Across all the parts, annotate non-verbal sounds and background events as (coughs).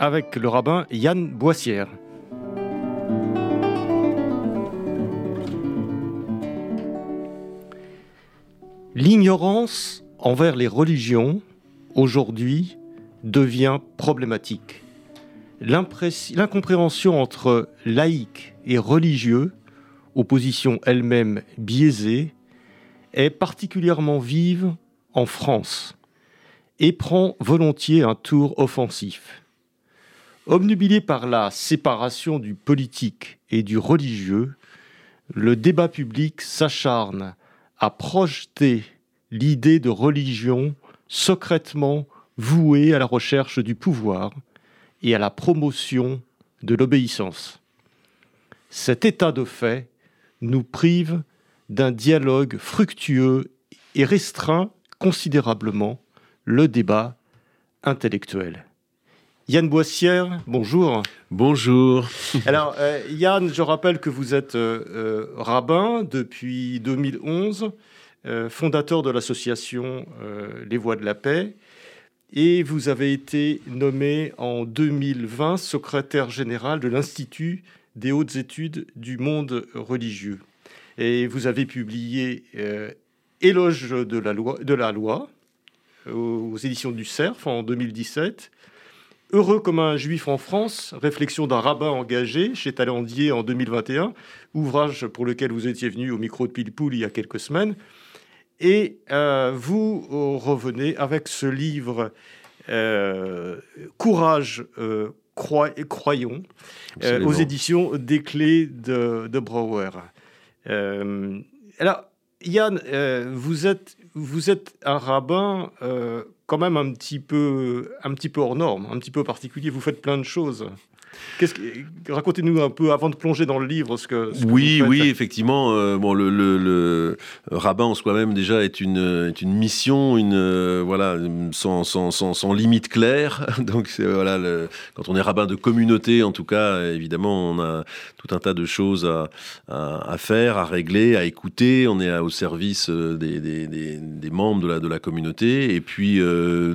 avec le rabbin Yann Boissière. L'ignorance envers les religions, aujourd'hui, devient problématique. L'incompréhension entre laïcs et religieux, opposition elle-même biaisée, est particulièrement vive en France et prend volontiers un tour offensif. Obnubilé par la séparation du politique et du religieux, le débat public s'acharne à projeter l'idée de religion secrètement vouée à la recherche du pouvoir et à la promotion de l'obéissance. Cet état de fait nous prive d'un dialogue fructueux et restreint considérablement le débat intellectuel. Yann Boissière, bonjour. Bonjour. (laughs) Alors, euh, Yann, je rappelle que vous êtes euh, euh, rabbin depuis 2011, fondateur de l'association Les Voix de la Paix, et vous avez été nommé en 2020 secrétaire général de l'Institut des hautes études du monde religieux. Et vous avez publié Éloge de la loi, de la loi aux éditions du CERF en 2017. Heureux comme un juif en France, réflexion d'un rabbin engagé chez Talendier en 2021, ouvrage pour lequel vous étiez venu au micro de Pilpoul il y a quelques semaines. Et euh, vous revenez avec ce livre euh, Courage, euh, et croyons, aux éditions des clés de, de Brouwer. alors, Yann, vous êtes vous êtes un rabbin euh, quand même un petit, peu, un petit peu hors norme, un petit peu particulier. Vous faites plein de choses. Racontez-nous un peu, avant de plonger dans le livre, ce que. oui, oui, effectivement. Euh, bon, le, le, rabbin en soi-même déjà est une, est une mission, une euh, voilà, sans, sans, sans, limite claire. (laughs) Donc voilà, quand on est rabbin de communauté, en tout cas, évidemment, on a tout un tas de choses à, à, faire, à régler, à écouter. On est au service euh, des, des, des, membres de la, de la communauté. Et puis,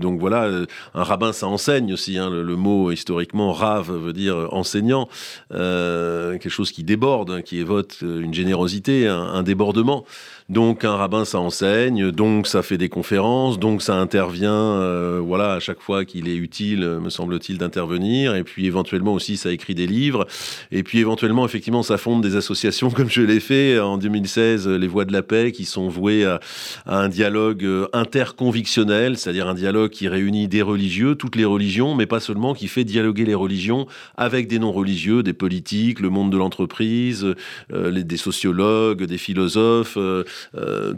donc voilà, un rabbin, ça enseigne aussi. Hein, le, mot historiquement rave veut dire enseignant, euh, quelque chose qui déborde, hein, qui évoque une générosité, un débordement. Donc un rabbin, ça enseigne, donc ça fait des conférences, donc ça intervient, euh, voilà, à chaque fois qu'il est utile, me semble-t-il, d'intervenir. Et puis éventuellement aussi, ça écrit des livres. Et puis éventuellement, effectivement, ça fonde des associations, (laughs) comme je l'ai fait en 2016, les Voix de la Paix, qui sont vouées à, un dialogue euh, interconvictionnel, c'est-à-dire un dialogue qui réunit des religieux, toutes les religions, mais pas seulement, qui fait dialoguer les religions avec des non-religieux, des politiques, le monde de l'entreprise, euh, des sociologues, des philosophes. Euh,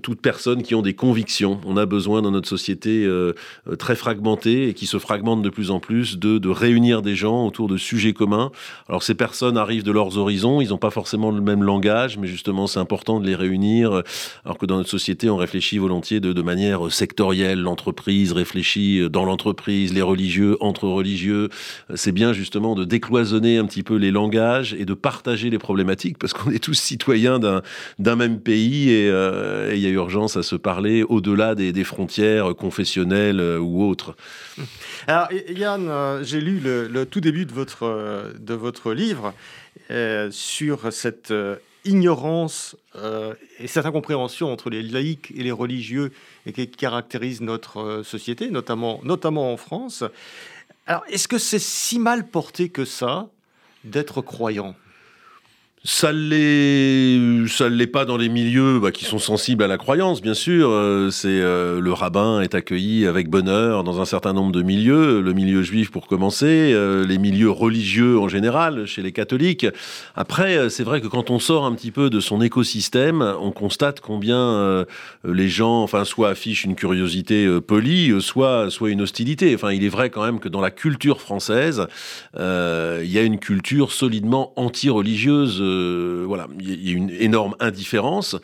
toutes personnes qui ont des convictions. On a besoin dans notre société euh, euh, très fragmentée et qui se fragmente de plus en plus de, réunir des gens autour de sujets communs. Alors ces personnes arrivent de leurs horizons, ils n'ont pas forcément le même langage, mais justement c'est important de les réunir, alors que dans notre société on réfléchit volontiers de, manière sectorielle, l'entreprise réfléchit dans l'entreprise, les religieux entre religieux. C'est bien justement de décloisonner un petit peu les langages et de partager les problématiques, parce qu'on est tous citoyens d'un même pays et, euh, il y a urgence à se parler au-delà des, frontières confessionnelles euh, ou autres. (laughs) Alors Yann, euh, j'ai lu le, tout début de votre, de votre livre sur cette ignorance et cette incompréhension entre les laïcs et les religieux et qui caractérise notre société, notamment, notamment en France. Alors, est-ce que c'est si mal porté que ça d'être croyant? Ça l'est, ça l'est pas dans les milieux bah, qui sont sensibles à la croyance, bien sûr. Euh, c'est euh, le rabbin est accueilli avec bonheur dans un certain nombre de milieux, le milieu juif pour commencer, euh, les milieux religieux en général chez les catholiques. Après, c'est vrai que quand on sort un petit peu de son écosystème, on constate combien les gens, enfin, soit affichent une curiosité polie, soit soit une hostilité. Enfin, il est vrai quand même que dans la culture française, il y a une culture solidement anti-religieuse voilà, il y a une énorme indifférence.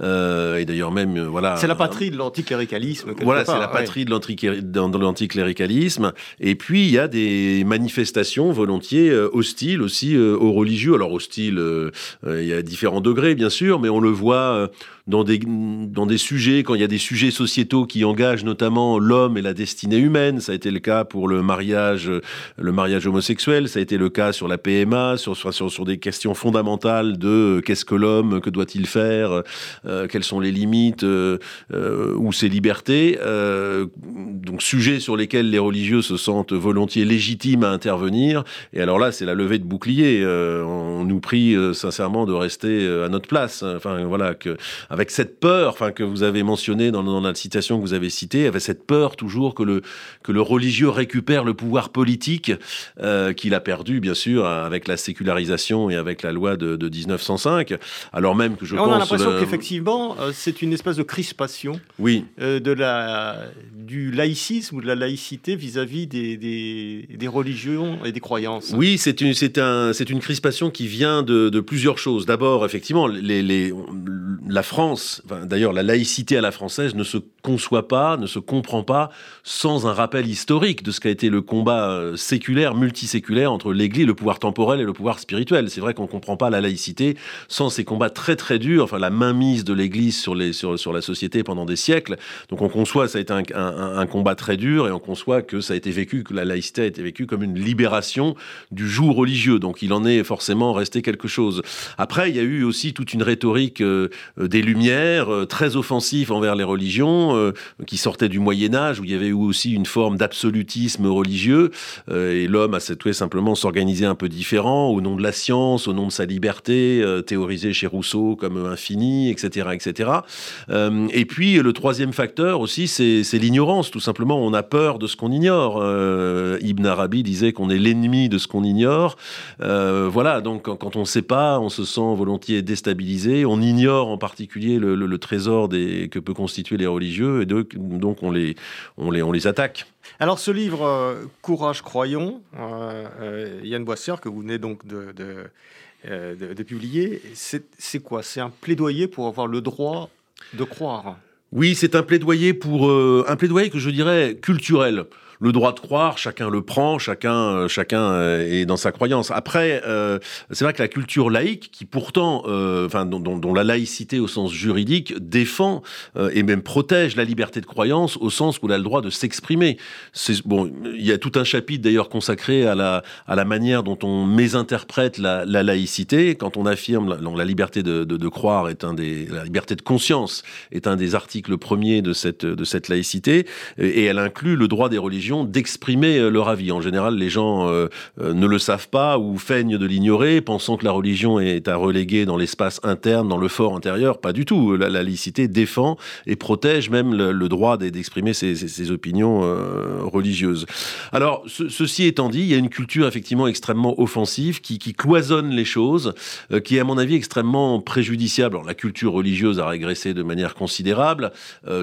Euh, et d'ailleurs même, euh, voilà. C'est la patrie de l'anticléricalisme. Voilà, c'est la patrie de l'anticléricalisme. Et puis il y a des manifestations volontiers euh, hostiles aussi aux religieux. Alors hostiles, il y a différents degrés bien sûr, mais on le voit dans des, dans des sujets, quand il y a des sujets sociétaux qui engagent notamment l'homme et la destinée humaine. Ça a été le cas pour le mariage, le mariage homosexuel, ça a été le cas sur la PMA, sur, sur, sur des questions fondamentales de euh, qu'est-ce que l'homme, que doit-il faire, euh, quelles sont les limites euh, ou ses libertés. donc sujets sur lesquels les religieux se sentent volontiers légitimes à intervenir. Et alors là, c'est la levée de bouclier. on nous prie sincèrement de rester à notre place. Enfin voilà avec cette peur, enfin que vous avez mentionné dans, dans, la citation que vous avez citée, avec cette peur toujours que le que le religieux récupère le pouvoir politique euh, qu'il a perdu, bien sûr, avec la sécularisation et avec la loi de, de 1905. Alors même que je on pense. On a l'impression qu'effectivement, euh, c'est une espèce de crispation. Oui. Euh, de la du laïcisme ou de la laïcité vis-à-vis des, des, des, religions et des croyances. Oui, c'est une un une crispation qui vient de, de plusieurs choses. D'abord, effectivement, les, les la France d'ailleurs la laïcité à la française ne se conçoit pas, ne se comprend pas sans un rappel historique de ce qu'a été le combat euh, séculaire, multiséculaire entre l'Église, le pouvoir temporel et le pouvoir spirituel. C'est vrai qu'on ne comprend pas la laïcité sans ces combats très très durs, enfin la mainmise de l'Église sur, la société pendant des siècles. Donc on conçoit ça a été un, combat très dur et on conçoit que ça a été vécu, que la laïcité a été vécue comme une libération du joug religieux. Donc il en est forcément resté quelque chose. Après, il y a eu aussi toute une rhétorique euh, des Euh, très offensif envers les religions, euh, qui sortait du Moyen Âge, où il y avait eu aussi une forme d'absolutisme religieux, euh, et l'homme a souhaité simplement s'organiser un peu différent, au nom de la science, au nom de sa liberté, théorisé chez Rousseau comme infini, etc. etc. et puis le troisième facteur aussi, c'est l'ignorance, tout simplement. On a peur de ce qu'on ignore. Ibn Arabi disait qu'on est l'ennemi de ce qu'on ignore. voilà, donc quand on ne sait pas, on se sent volontiers déstabilisé, on ignore en particulier le, trésor des, que peut constituer les religieux, et donc on les, on, les, on les attaque. Alors ce livre, euh, Courage croyons, euh, euh, Yann Boissière, que vous venez donc de, de, de publier, c'est quoi? C'est un plaidoyer pour avoir le droit de croire? Oui, c'est un plaidoyer pour un plaidoyer que je dirais culturel le droit de croire, chacun le prend, chacun, euh, chacun euh, est dans sa croyance. Après, euh, c'est vrai que la culture laïque, qui pourtant, enfin, dont, la laïcité au sens juridique défend et même protège la liberté de croyance au sens où elle a le droit de s'exprimer. Bon, il y a tout un chapitre d'ailleurs consacré à la, manière dont on mésinterprète la, laïcité quand on affirme la, la liberté de, de, de, croire est un des, la liberté de conscience est un des articles premiers de cette, de cette laïcité et elle inclut le droit des religions d'exprimer euh, leur avis. En général, les gens euh, euh, ne le savent pas ou feignent de l'ignorer, pensant que la religion est à reléguer dans l'espace interne, dans le fort intérieur. Pas du tout. La, laïcité défend et protège même le, droit d'exprimer ses, opinions religieuses. Alors, ceci étant dit, il y a une culture effectivement extrêmement offensive qui, cloisonne les choses, qui est à mon avis extrêmement préjudiciable. la culture religieuse a régressé de manière considérable.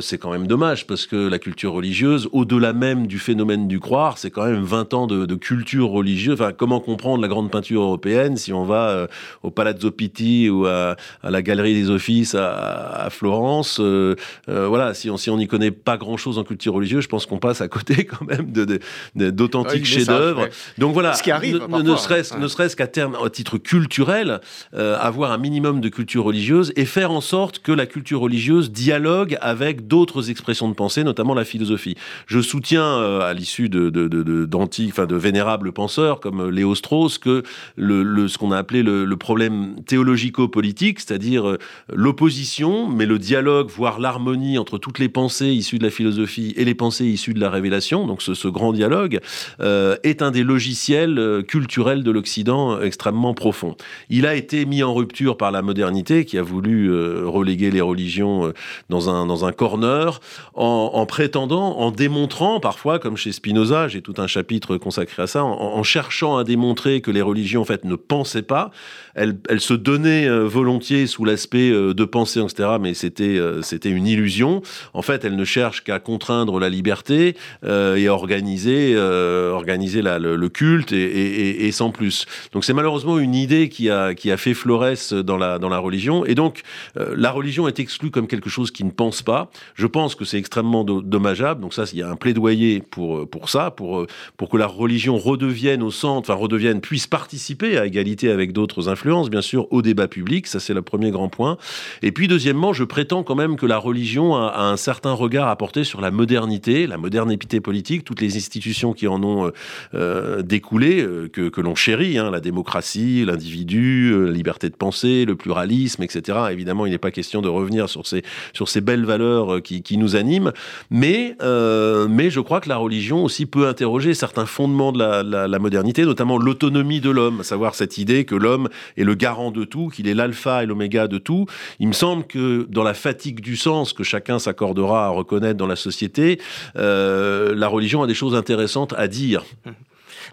C'est quand même dommage parce que la culture religieuse, au-delà même du phénomène phénomène du croire, c'est quand même 20 ans de, culture religieuse. Enfin, comment comprendre la grande peinture européenne si on va euh, au Palazzo Pitti ou à, la Galerie des Offices à, Florence euh, euh, Voilà, si on si on n'y connaît pas grand-chose en culture religieuse, je pense qu'on passe à côté (laughs) quand même de, d'authentiques chefs-d'œuvre. Donc voilà, Ce qui arrive, ne, ne serait-ce serait qu'à terme, à titre culturel, avoir un minimum de culture religieuse et faire en sorte que la culture religieuse dialogue avec d'autres expressions de pensée, notamment la philosophie. Je soutiens à l'issue de, de, enfin, de vénérables penseurs comme Léo Strauss que le, ce qu'on a appelé le, le problème théologico-politique, c'est-à-dire euh, l'opposition, mais le dialogue, voire l'harmonie entre toutes les pensées issues de la philosophie et les pensées issues de la révélation, donc ce, ce grand dialogue, euh, est un des logiciels euh, culturels de l'Occident extrêmement profond. Il a été mis en rupture par la modernité qui a voulu reléguer les religions dans un, dans un corner en, en prétendant, en démontrant parfois, comme chez Spinoza, j'ai tout un chapitre consacré à ça, en, cherchant à démontrer que les religions en fait ne pensaient pas, elles, se donnaient volontiers sous l'aspect de penser, etc., mais c'était c'était une illusion. En fait, elles ne cherchent qu'à contraindre la liberté et à organiser organiser le, culte et, sans plus. Donc c'est malheureusement une idée qui a qui a fait florès dans la dans la religion et donc la religion est exclue comme quelque chose qui ne pense pas. Je pense que c'est extrêmement dommageable. Donc ça, il y a un plaidoyer pour pour ça, pour pour que la religion redevienne au centre, enfin redevienne, puisse participer à égalité avec d'autres influences, bien sûr, au débat public. Ça, c'est le premier grand point. Et puis, deuxièmement, je prétends quand même que la religion a, a un certain regard à porter sur la modernité, la modernité politique, toutes les institutions qui en ont euh, découlé, euh, que, que l'on chérit, hein, la démocratie, l'individu, euh, la liberté de penser, le pluralisme, etc. Évidemment, il n'est pas question de revenir sur ces, sur ces belles valeurs qui, qui nous animent, mais, euh, mais je crois que la religion aussi peut interroger certains fondements de la, modernité, notamment l'autonomie de l'homme, à savoir cette idée que l'homme est le garant de tout, qu'il est l'alpha et l'oméga de tout. Il me semble que dans la fatigue du sens que chacun s'accordera à reconnaître dans la société, euh, la religion a des choses intéressantes à dire.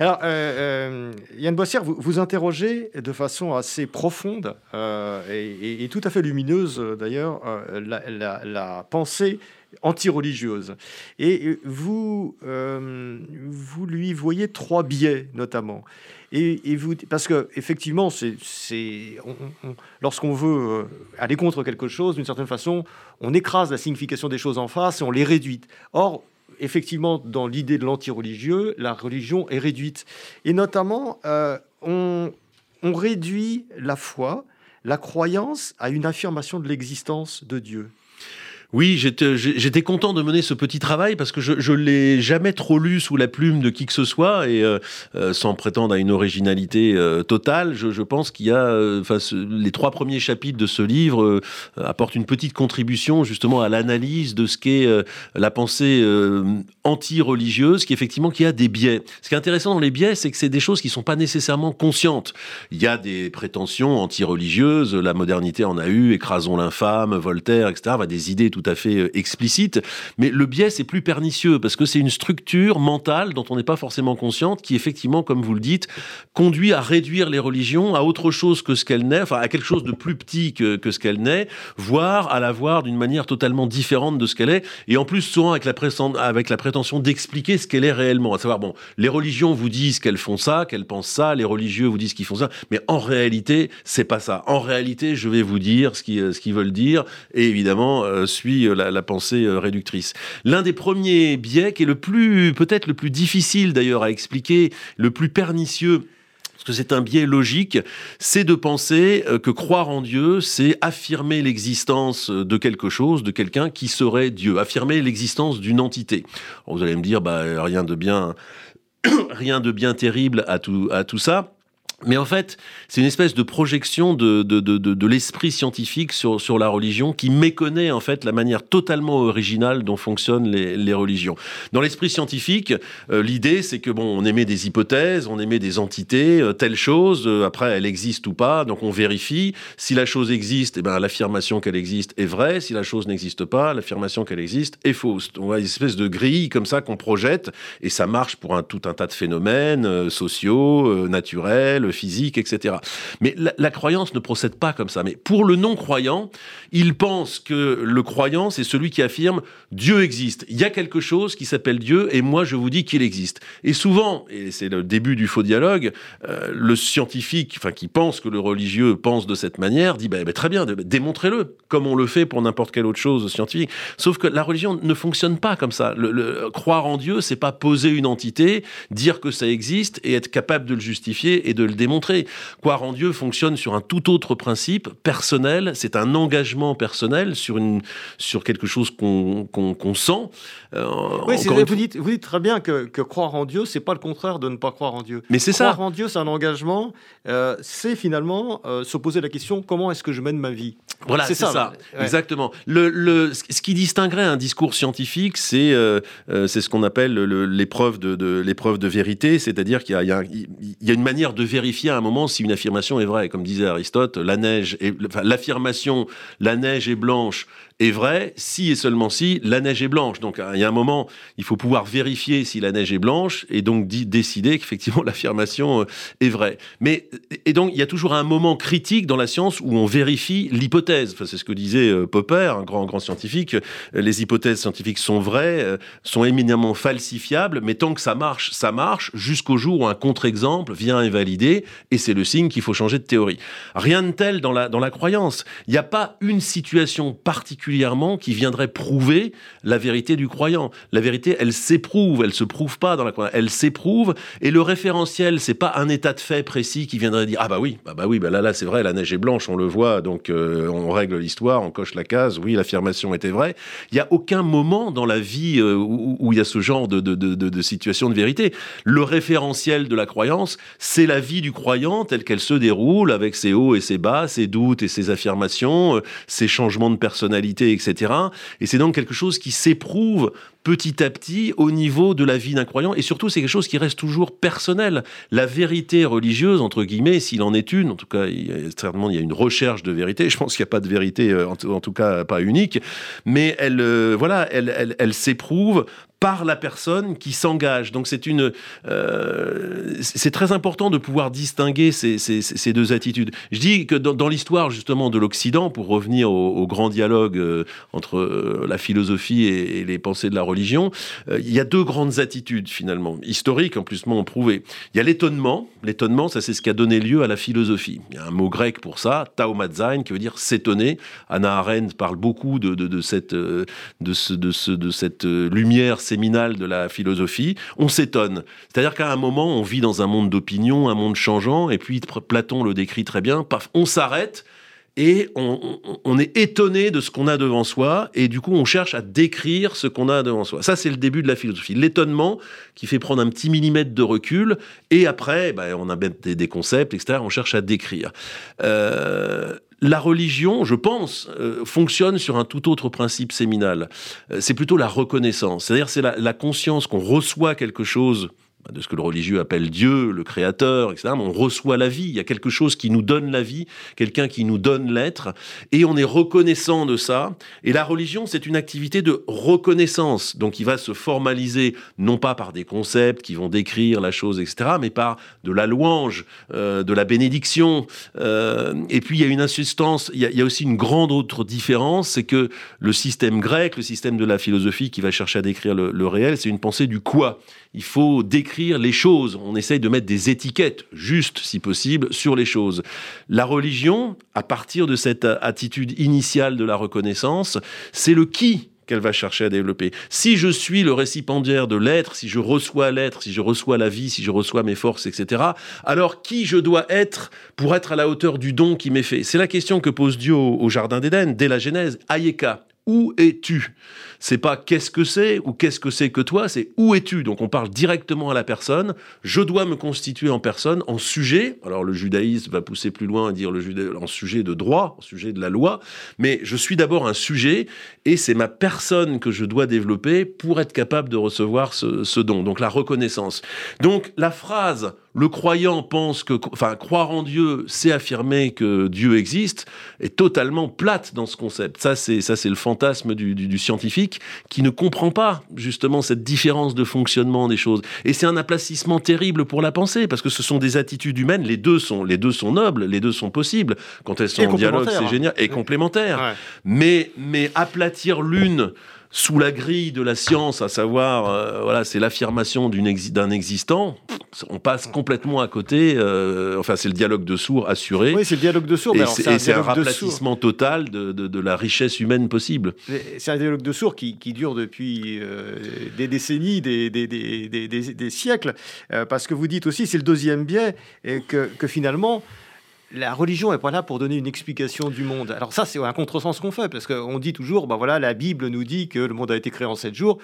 Alors, euh, euh, Yann Bossière, vous, vous interrogez de façon assez profonde euh, et, tout à fait lumineuse, d'ailleurs, la, pensée anti-religieuse. Et vous, vous lui voyez trois biais, notamment. Et, et vous, parce que effectivement, c'est, lorsqu'on veut aller contre quelque chose, d'une certaine façon, on écrase la signification des choses en face et on les réduit. Or, effectivement, dans l'idée de l'anti-religieux, la religion est réduite. Et notamment, euh, on, on, réduit la foi, la croyance à une affirmation de l'existence de Dieu. Oui, j'étais content de mener ce petit travail parce que je, je l'ai jamais trop lu sous la plume de qui que ce soit et euh, euh, sans prétendre à une originalité euh, totale, je, pense qu'il y a, les trois premiers chapitres de ce livre apportent une petite contribution justement à l'analyse de ce qu'est la pensée anti-religieuse, qui effectivement qui a des biais. Ce qui est intéressant dans les biais, c'est que c'est des choses qui sont pas nécessairement conscientes. Il y a des prétentions anti-religieuses, la modernité en a eu, écrasons l'infâme, Voltaire, etc. Des idées tout à fait euh, explicite, mais le biais c'est plus pernicieux parce que c'est une structure mentale dont on n'est pas forcément consciente qui effectivement, comme vous le dites, conduit à réduire les religions à autre chose que ce qu'elle n'est, enfin à quelque chose de plus petit que, que ce qu'elle n'est, voire à la voir d'une manière totalement différente de ce qu'elle est, et en plus souvent avec la, avec la prétention d'expliquer ce qu'elle est réellement, à savoir bon, les religions vous disent qu'elles font ça, qu'elles pensent ça, les religieux vous disent qu'ils font ça, mais en réalité c'est pas ça. En réalité, je vais vous dire ce qu'ils ce veulent dire, et évidemment euh, suit euh, la, la pensée euh, réductrice. L'un des premiers biais, qui est le plus, peut-être le plus difficile d'ailleurs à expliquer, le plus pernicieux, parce que c'est un biais logique, c'est de penser euh, que croire en Dieu, c'est affirmer l'existence de quelque chose, de quelqu'un qui serait Dieu, affirmer l'existence d'une entité. Vous allez me dire, bah, rien de bien, (coughs) rien de bien terrible à tout, à tout ça. Mais en fait, c'est une espèce de projection de, de, de, de, l'esprit scientifique sur, sur la religion qui méconnaît en fait la manière totalement originale dont fonctionnent les, les religions. Dans l'esprit scientifique, euh, l'idée c'est que bon, on émet des hypothèses, on émet des entités, euh, telle chose, euh, après elle existe ou pas, donc on vérifie. Si la chose existe, eh ben, l'affirmation qu'elle existe est vraie. Si la chose n'existe pas, l'affirmation qu'elle existe est fausse. On a une espèce de grille comme ça qu'on projette et ça marche pour un, tout un tas de phénomènes sociaux, naturels, physique, etc. Mais la, croyance ne procède pas comme ça. Mais pour le non-croyant, il pense que le croyant, c'est celui qui affirme Dieu existe. Il y a quelque chose qui s'appelle Dieu et moi je vous dis qu'il existe. Et souvent, et c'est le début du faux dialogue, euh, le scientifique, enfin qui pense que le religieux pense de cette manière, dit bah, bah, très bien, démontrez-le, comme on le fait pour n'importe quelle autre chose scientifique. Sauf que la religion ne fonctionne pas comme ça. Croire en Dieu, c'est pas poser une entité, dire que ça existe et être capable de le justifier et de le le démontrer. Croire en Dieu fonctionne sur un tout autre principe personnel. C'est un engagement personnel sur une sur quelque chose qu'on qu'on sent. Euh, oui, vous, dites, vous dites très bien que, que croire en Dieu, c'est pas le contraire de ne pas croire en Dieu. Mais c'est ça. Croire en Dieu, c'est un engagement. Euh, c'est finalement se poser la question comment est-ce que je mène ma vie? Voilà, c'est ça. Exactement. Le, le, ce qui distinguerait un discours scientifique, c'est euh, euh, c'est ce qu'on appelle l'épreuve de, de l'épreuve de vérité, c'est-à-dire qu'il y, y, y, a une manière de vérifier à un moment si une affirmation est vraie. Comme disait Aristote, la neige, enfin, l'affirmation, la neige est blanche est vrai si et seulement si la neige est blanche. Donc il y a un moment, il faut pouvoir vérifier si la neige est blanche et donc décider qu'effectivement (laughs) l'affirmation euh, est vraie. Mais et donc il y a toujours un moment critique dans la science où on vérifie l'hypothèse. Enfin, c'est ce que disait euh, Popper, un grand grand scientifique. Les hypothèses scientifiques sont vraies, euh, sont éminemment falsifiables, mais tant que ça marche, ça marche jusqu'au jour où un contre-exemple vient invalider et c'est le signe qu'il faut changer de théorie. Rien de tel dans la dans la croyance. Il n'y a pas une situation particulière qui viendrait prouver la vérité du croyant. La vérité, elle s'éprouve, elle se prouve pas dans la croyance, elle s'éprouve. Et le référentiel, c'est pas un état de fait précis qui viendrait dire ah bah oui, bah, bah oui, bah là là c'est vrai, la neige est blanche, on le voit, donc euh, on règle l'histoire, on coche la case, oui l'affirmation était vraie. Il y a aucun moment dans la vie euh, où, il y a ce genre de, situation de vérité. Le référentiel de la croyance, c'est la vie du croyant telle qu'elle se déroule avec ses hauts et ses bas, ses doutes et ses affirmations, euh, ses changements de personnalité etc. Et c'est donc quelque chose qui s'éprouve petit à petit au niveau de la vie d'un croyant. Et surtout, c'est quelque chose qui reste toujours personnel. La vérité religieuse, entre guillemets, s'il en est une, en tout cas, il y a, certainement, il y a une recherche de vérité. Je pense qu'il n'y a pas de vérité, euh, en, tout cas, pas unique. Mais elle, euh, voilà, elle, elle, elle s'éprouve par la personne qui s'engage. Donc c'est une, euh, c'est très important de pouvoir distinguer ces, deux attitudes. Je dis que dans, l'histoire justement de l'Occident, pour revenir au, au grand dialogue euh, entre euh, la philosophie et, les pensées de la religion, il y a deux grandes attitudes finalement, historiques en plus m'ont prouvé. Il y a l'étonnement. L'étonnement, ça c'est ce qui a donné lieu à la philosophie. Il y a un mot grec pour ça, taumazzain, qui veut dire s'étonner. Anna Arendt parle beaucoup de cette lumière de la philosophie, on s'étonne. C'est-à-dire qu'à un moment, on vit dans un monde d'opinion, un monde changeant, et puis Platon le décrit très bien, paf, on s'arrête, et on, est étonné de ce qu'on a devant soi, et du coup on cherche à décrire ce qu'on a devant soi. Ça c'est le début de la philosophie, l'étonnement qui fait prendre un petit millimètre de recul, et après ben, on a des, des concepts, etc. On cherche à décrire. Euh, la religion, je pense, euh, fonctionne sur un tout autre principe séminal. Euh, c'est plutôt la reconnaissance. C'est-à-dire, c'est la, la, conscience qu'on reçoit quelque chose de ce que le religieux appelle Dieu, le Créateur, etc. On reçoit la vie, il y a quelque chose qui nous donne la vie, quelqu'un qui nous donne l'être, et on est reconnaissant de ça. Et la religion, c'est une activité de reconnaissance, donc il va se formaliser non pas par des concepts qui vont décrire la chose, etc., mais par de la louange, euh, de la bénédiction. Euh, et puis il y a une insistance, il y a, aussi une grande autre différence, c'est que le système grec, le système de la philosophie qui va chercher à décrire le, le réel, c'est une pensée du quoi il faut décrire les choses. On essaye de mettre des étiquettes, justes si possible, sur les choses. La religion, à partir de cette attitude initiale de la reconnaissance, c'est le qui qu'elle va chercher à développer. Si je suis le récipiendaire de l'être, si je reçois l'être, si je reçois la vie, si je reçois mes forces, etc., alors qui je dois être pour être à la hauteur du don qui m'est fait? C'est la question que pose Dieu au, Jardin d'Éden, dès la Genèse. Ayeka, où es-tu? C'est pas qu'est-ce que c'est ou qu'est-ce que c'est que toi, c'est où es-tu. Donc on parle directement à la personne. Je dois me constituer en personne, en sujet. Alors le judaïsme va pousser plus loin à dire le en sujet de droit, en sujet de la loi. Mais je suis d'abord un sujet et c'est ma personne que je dois développer pour être capable de recevoir ce, don. Donc la reconnaissance. Donc la phrase le croyant pense que, enfin, croire en Dieu, c'est affirmer que Dieu existe, est totalement plate dans ce concept. Ça, c'est ça, c'est le fantasme du, scientifique qui ne comprend pas justement cette différence de fonctionnement des choses. Et c'est un aplatissement terrible pour la pensée parce que ce sont des attitudes humaines. Les deux sont, les deux sont nobles, les deux sont possibles quand elles sont en dialogue. C'est génial et complémentaires. Ouais. Mais, mais aplatir l'une sous la grille de la science, à savoir, euh, voilà, c'est l'affirmation d'un existant, on passe complètement à côté. Euh, enfin, c'est le dialogue de sourds assuré. Oui, c'est le dialogue de sourds. Et c'est un, raplatissement total de, la richesse humaine possible. C'est un dialogue de sourds qui, dure depuis euh, des décennies, des, des, siècles. parce que vous dites aussi, c'est le deuxième biais, et que, que finalement, la religion n'est pas là pour donner une explication du monde. Alors ça, c'est un contresens qu'on fait, parce qu'on dit toujours, bah voilà, la Bible nous dit que le monde a été créé en sept jours.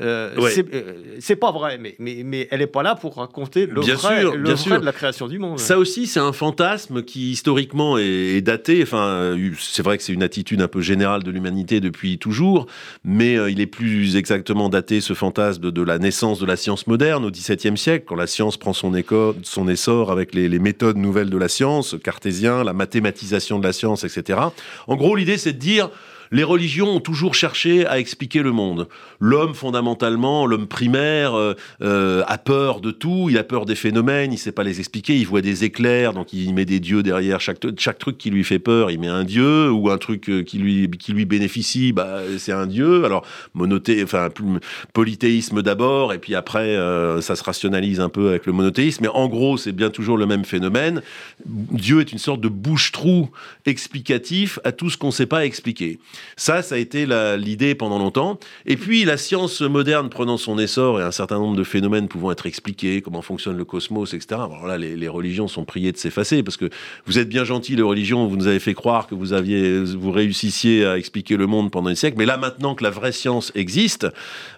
Euh, euh, c'est pas vrai, mais, mais, mais elle n'est pas là pour raconter le, vrai, de la création du monde. Ça aussi, c'est un fantasme qui historiquement est, daté. Enfin, euh, c'est vrai que c'est une attitude un peu générale de l'humanité depuis toujours, mais il est plus exactement daté ce fantasme de, la naissance de la science moderne au XVIIe siècle, quand la science prend son, son essor avec les, les, méthodes nouvelles de la science, cartésien, la mathématisation de la science, etc. En gros, l'idée, c'est de dire les religions ont toujours cherché à expliquer le monde. L'homme, fondamentalement, l'homme primaire, euh, euh, a peur de tout, il a peur des phénomènes, il ne sait pas les expliquer, il voit des éclairs, donc il met des dieux derrière chaque, chaque truc qui lui fait peur, il met un dieu, ou un truc euh, qui lui, qui lui bénéficie, bah, c'est un dieu. Alors, monothé, enfin, polythéisme d'abord, et puis après, ça se rationalise un peu avec le monothéisme, mais en gros, c'est bien toujours le même phénomène. Dieu est une sorte de bouche-trou explicatif à tout ce qu'on ne sait pas expliquer. Ça, ça a été l'idée pendant longtemps. Et puis, la science moderne prenant son essor et un certain nombre de phénomènes pouvant être expliqués, comment fonctionne le cosmos, etc. Alors là, les, religions sont priées de s'effacer parce que vous êtes bien gentils, les religions, vous nous avez fait croire que vous aviez, vous réussissiez à expliquer le monde pendant des siècles. Mais là, maintenant que la vraie science existe,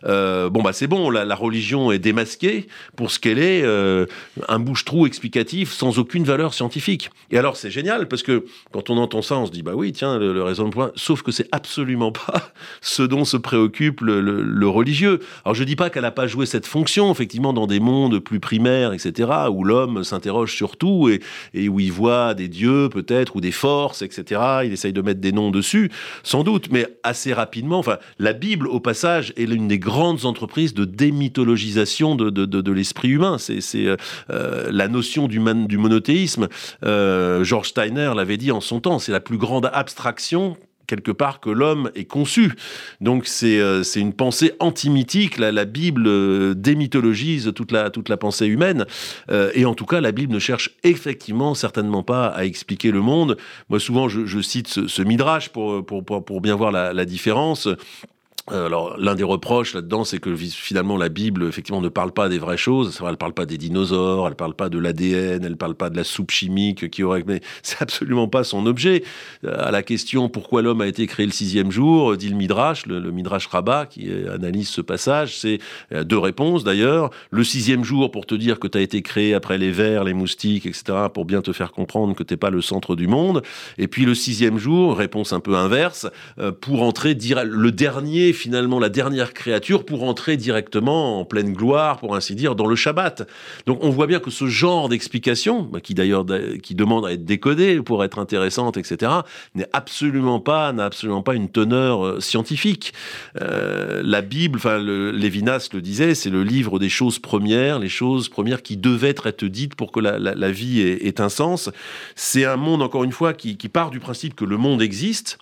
euh, bon, bah, c'est bon, la, religion est démasquée pour ce qu'elle est, euh, un bouche-trou explicatif sans aucune valeur scientifique. Et alors, c'est génial parce que quand on entend ça, on se dit, bah oui, tiens, le, le raisonnement, sauf que c'est absolument pas ce dont se préoccupe le, religieux. Alors je dis pas qu'elle n'a pas joué cette fonction, effectivement, dans des mondes plus primaires, etc., où l'homme s'interroge sur tout et, où il voit des dieux peut-être ou des forces, etc. Il essaye de mettre des noms dessus, sans doute, mais assez rapidement. Enfin, la Bible, au passage, est l'une des grandes entreprises de démythologisation de, l'esprit humain. C'est euh, euh, la notion du, du monothéisme. Euh, George Steiner l'avait dit en son temps, c'est la plus grande abstraction quelque part que l'homme est conçu. Donc c'est euh, une pensée antimythique. La, la Bible euh, démythologise toute la, toute la pensée humaine. Euh, et en tout cas, la Bible ne cherche effectivement certainement pas à expliquer le monde. Moi, souvent, je, cite ce, midrash pour, pour, pour, bien voir la, la différence. Euh, alors, l'un des reproches là-dedans, c'est que finalement la Bible, effectivement, ne parle pas des vraies choses. Elle ne parle pas des dinosaures, elle ne parle pas de l'ADN, elle ne parle pas de la soupe chimique qui aurait. Mais (laughs) c'est absolument pas son objet. Euh, à la question pourquoi l'homme a été créé le sixième jour, dit le Midrash, le, Midrash Rabbah qui analyse ce passage, c'est euh, deux réponses d'ailleurs. Le sixième jour pour te dire que tu as été créé après les vers, les moustiques, etc., pour bien te faire comprendre que t'es pas le centre du monde. Et puis le sixième jour, réponse un peu inverse, pour entrer dire le dernier finalement la dernière créature pour entrer directement en pleine gloire, pour ainsi dire, dans le Shabbat. Donc on voit bien que ce genre d'explication, bah, qui d'ailleurs qui demande à être décodée pour être intéressante, etc., n'est absolument pas n'a absolument pas une teneur euh, scientifique. Euh, la Bible, enfin Lévinas le disait, c'est le livre des choses premières, les choses premières qui devaient être dites pour que la, vie ait, un sens. C'est un monde encore une fois qui, qui part du principe que le monde existe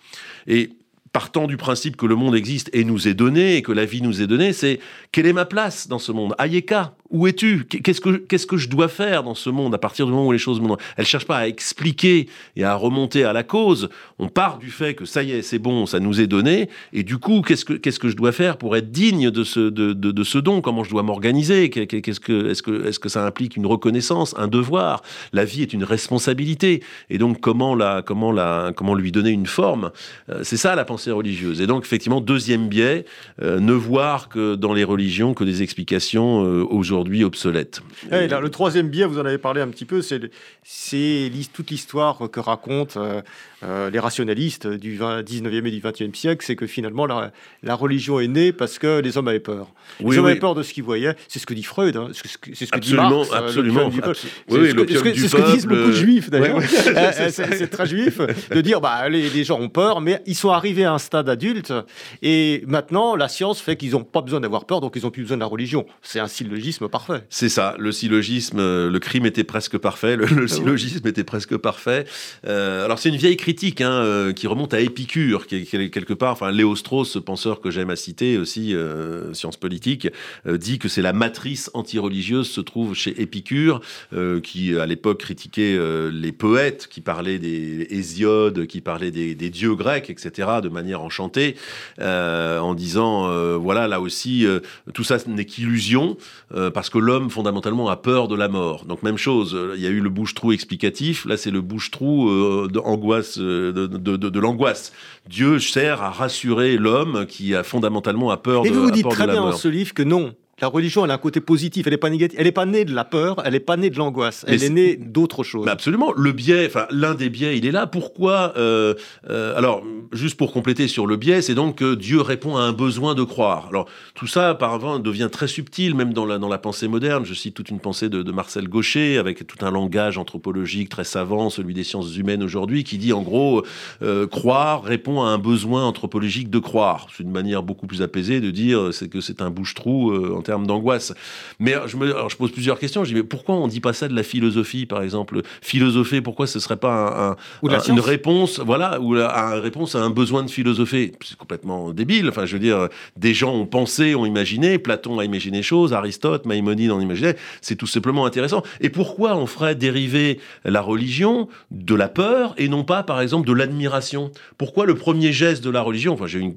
et partant du principe que le monde existe et nous est donné, et que la vie nous est donnée, c'est quelle est ma place dans ce monde? Ayeka, où es-tu? Qu'est-ce que qu'est-ce que je dois faire dans ce monde à partir du moment où les choses me Elle cherche pas à expliquer et à remonter à la cause. On part du fait que ça y est, c'est bon, ça nous est donné, et du coup, qu'est-ce que qu'est-ce que je dois faire pour être digne de ce de, de, ce don? Comment je dois m'organiser? Qu'est-ce que est-ce que est-ce que ça implique une reconnaissance, un devoir? La vie est une responsabilité, et donc comment la comment la comment lui donner une forme? Euh, C'est ça la pensée religieuse. Et donc effectivement, deuxième biais, euh, ne voir que dans les religions que des explications euh, aujourd'hui aujourd'hui obsolète. le troisième biais, vous en avez parlé un petit peu, c'est toute l'histoire que racontent euh, euh, les rationalistes du 19e et du 20e siècle, c'est que finalement la, religion est née parce que les hommes avaient peur. les hommes avaient peur de ce qu'ils voyaient. C'est ce que dit Freud, hein. c'est ce que dit Marx. Euh, absolument, C'est ce, que disent beaucoup de juifs d'ailleurs. (laughs) c'est très juif de dire bah, les, les, gens ont peur, mais ils sont arrivés à un stade adulte et maintenant la science fait qu'ils n'ont pas besoin d'avoir peur, donc ils n'ont plus besoin de la religion. C'est un syllogisme parfait. C'est ça, le syllogisme, euh, le crime était presque parfait, le, le syllogisme était presque parfait. Euh, alors c'est une vieille critique hein, euh, qui remonte à Épicure, qui, qui est quelque part, enfin Léo Strauss, ce penseur que j'aime à citer aussi, euh, sciences politiques, euh, dit que c'est la matrice anti-religieuse se trouve chez Épicure, qui à l'époque critiquait les poètes, qui parlaient des Hésiodes, qui parlaient des, des dieux grecs, etc., de manière enchantée, en disant, voilà, là aussi, tout ça n'est qu'illusion, euh, parce que l'homme fondamentalement a peur de la mort. Donc même chose, euh, il y a eu le bouche-trou explicatif, là c'est le bouche-trou euh, de, angoisse, euh, de, de, de, de l'angoisse. Dieu sert à rassurer l'homme qui a fondamentalement a peur Et de, vous vous dites très bien dans ce livre que non, la religion, elle a un côté positif, elle n'est pas négative, elle n'est pas née de la peur, elle n'est pas née de l'angoisse, elle est née d'autre chose. Absolument. Le biais, enfin l'un des biais, il est là. Pourquoi euh, euh, Alors, juste pour compléter sur le biais, c'est donc que Dieu répond à un besoin de croire. Alors tout ça, par avant, devient très subtil, même dans la dans la pensée moderne. Je cite toute une pensée de, de Marcel Gaucher avec tout un langage anthropologique très savant, celui des sciences humaines aujourd'hui, qui dit en gros euh, croire répond à un besoin anthropologique de croire. C'est une manière beaucoup plus apaisée de dire c'est que c'est un bouche-trou termes d'angoisse. Mais alors, je me alors, je pose plusieurs questions. Je dis mais pourquoi on dit pas ça de la philosophie, par exemple? Philosopher, pourquoi ce serait pas un, un- un- une réponse, voilà, ou la, une réponse à un besoin de philosopher? C'est complètement débile. Enfin, je veux dire, des gens ont pensé, ont imaginé. Platon a imaginé des choses, Aristote, Maïmonide en imaginait. C'est tout simplement intéressant. Et pourquoi on ferait dériver la religion de la peur et non pas, par exemple, de l'admiration? Pourquoi le premier geste de la religion Enfin, j'ai une,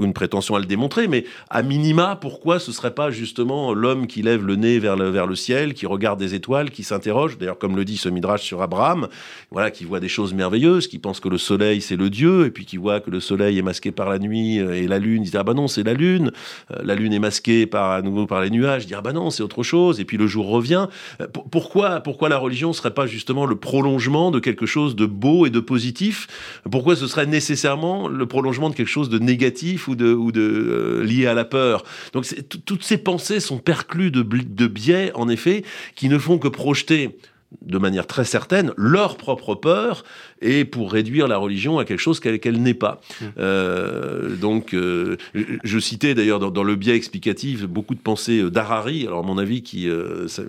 une prétention à le démontrer, mais à minima, pourquoi ce serait pas justement l'homme qui lève le nez vers le, vers le ciel, qui regarde des étoiles, qui s'interroge, d'ailleurs comme le dit ce midrash sur Abraham, voilà, qui voit des choses merveilleuses, qui pense que le soleil c'est le Dieu, et puis qui voit que le soleil est masqué par la nuit euh, et la lune, il dit ah bah non c'est la lune, Euh, la lune est masquée par à nouveau par les nuages, il dit ah bah non c'est autre chose, et puis le jour revient. Euh, pour- pourquoi pourquoi la religion serait pas justement le prolongement de quelque chose de beau et de positif? Pourquoi ce serait nécessairement le prolongement de quelque chose de négatif ou de ou de lié à la peur? Donc toutes ces pensées sont bl- de biais en effet qui ne font que projeter de manière très certaine leur propre peur et pour réduire la religion à quelque chose qu'elle n'est pas. Mm. Euh, donc, euh, je, je citais d'ailleurs dans, dans le biais explicatif beaucoup de pensées euh, d'Harari, alors à mon avis qui... euh, ça,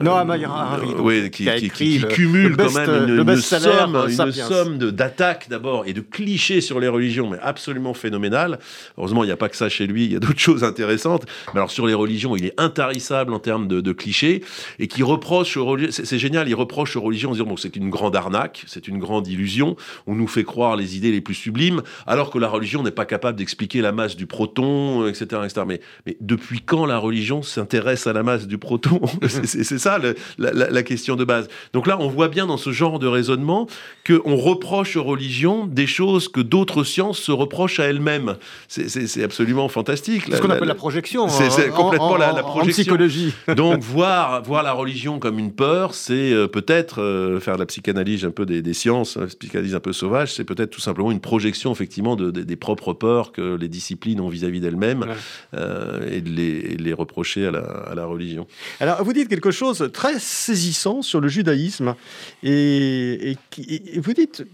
Noam Harari, ouais, qui, qui qui- cumule le quand même une, une somme, une somme d'attaques d'abord et de clichés sur les religions, mais absolument phénoménal. Heureusement, il n'y a pas que ça chez lui, il y a d'autres (laughs) choses intéressantes. Mais alors sur les religions, il est intarissable en termes de, de clichés et qui reproche aux religions, génial, il reproche aux religions en disant bon, c'est une grande arnaque, c'est une grande illusion, on nous fait croire les idées les plus sublimes, alors que la religion n'est pas capable d'expliquer la masse du proton, etc. etc. Mais, mais depuis quand la religion s'intéresse à la masse du proton (laughs) C'est- ça le- la, question de base. Donc là, on voit bien dans ce genre de raisonnement qu'on reproche aux religions des choses que d'autres sciences se reprochent à elles-mêmes. C'est- absolument fantastique. C'est ce qu'on appelle la projection. c'est- en- complètement en- la- la en- en projection. psychologie. Donc voir, voir la religion comme une peur, c'est euh, peut-être euh, faire de la psychanalyse un peu des, des sciences, hein, psychanalyse un peu sauvage, c'est peut-être tout simplement une projection effectivement de, de- des propres peurs que les disciplines ont vis-à-vis d'elles-mêmes Ouais. euh, et, de les, de reprocher à la, à la religion. Alors, vous dites quelque chose très saisissant sur le judaïsme. Et, et qui- et vous dites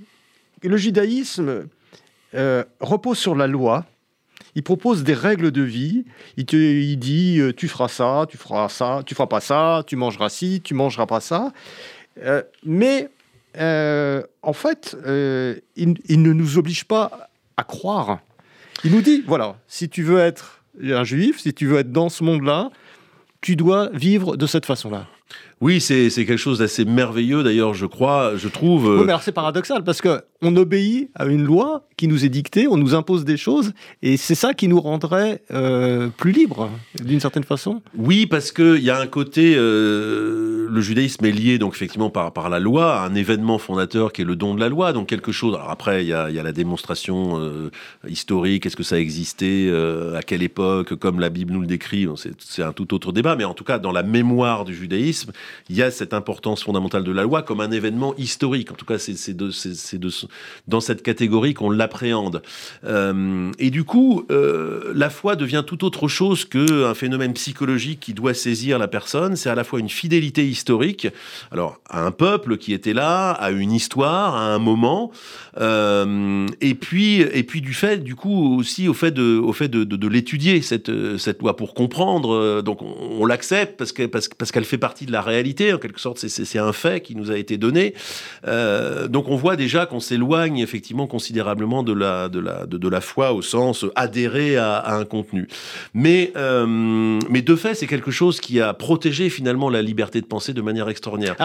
que le judaïsme euh, repose sur la loi. Il propose des règles de vie. Il, te, il dit euh, tu feras ça, tu feras ça, tu feras pas ça, tu mangeras ci, tu mangeras pas ça. Euh, mais euh, en fait, il, il ne nous oblige pas à croire. Il nous dit voilà, si tu veux être un juif, si tu veux être dans ce monde-là, tu dois vivre de cette façon-là. Oui, c'est quelque chose d'assez merveilleux d'ailleurs, je crois, je trouve. Oui, mais alors c'est paradoxal parce que on obéit à une loi qui nous est dictée, on nous impose des choses, et c'est ça qui nous rendrait euh, plus libres, d'une certaine façon. Oui, parce qu'il y a un côté, euh, le judaïsme est lié donc effectivement par, la loi, à un événement fondateur qui est le don de la loi, donc quelque chose. Alors après, il y a, la démonstration euh, historique, est-ce que ça existait, à quelle époque, comme la Bible nous le décrit, c'est un tout autre débat, mais en tout cas, dans la mémoire du judaïsme, il y a cette importance fondamentale de la loi comme un événement historique. En tout cas, c'est de, dans cette catégorie qu'on l'appréhende. Euh, et du coup, euh, la foi devient tout autre chose qu'un phénomène psychologique qui doit saisir la personne. C'est à la fois une fidélité historique, alors à un peuple qui était là, à une histoire, à un moment, euh, et puis et puis du fait, du coup aussi au fait de au fait de, l'étudier cette cette loi pour comprendre. Donc on, l'accepte parce que parce, parce qu'elle fait partie de la réalité en quelque sorte. C'est un fait qui nous a été donné. donc on voit déjà qu'on s'éloigne effectivement considérablement de la de la de, de la foi au sens adhérer à, un contenu. Mais, euh, mais de fait, c'est quelque chose qui a protégé finalement la liberté de penser de manière extraordinaire.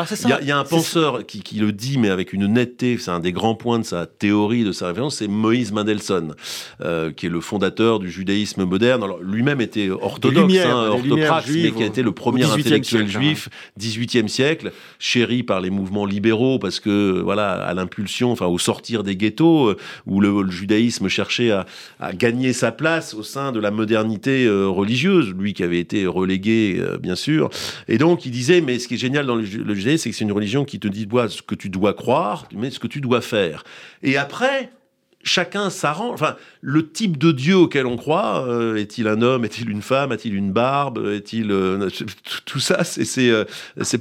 Il y, a un penseur qui, qui, le dit, mais avec une netteté, c'est un des grands points de sa théorie, de sa référence, c'est Moïse Mendelssohn, euh, qui est le fondateur du judaïsme moderne. Alors lui-même était orthodoxe, hein, orthopraxe, mais qui a été le premier intellectuel juif, 18e siècle, chéri par les mouvements libéraux, parce que, voilà, à l'impulsion, enfin, au sortir des ghettos, euh, où le, le judaïsme cherchait à, gagner sa place au sein de la modernité euh, religieuse, lui qui avait été relégué, euh, bien sûr. Et donc, il disait, mais ce qui est génial dans le, judaïsme, c'est que c'est une religion qui te dit ce que tu dois croire, mais ce que tu dois faire. Et après, chacun s'arrange. Enfin, le type de Dieu auquel on croit, euh, est-il un homme, est-il une femme, a-t-il une barbe, est-il euh, (laughs) tout ça, c'est c'est euh,